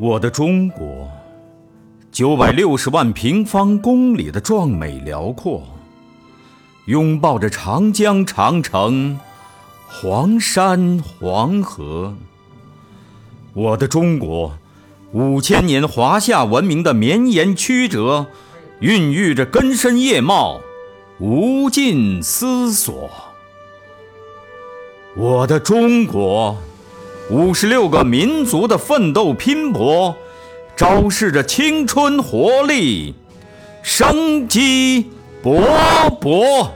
我的中国，九百六十万平方公里的壮美辽阔，拥抱着长江、长城、黄山、黄河。我的中国，五千年华夏文明的绵延曲折，孕育着根深叶茂、无尽思索。我的中国。五十六个民族的奋斗拼搏，昭示着青春活力，生机勃勃。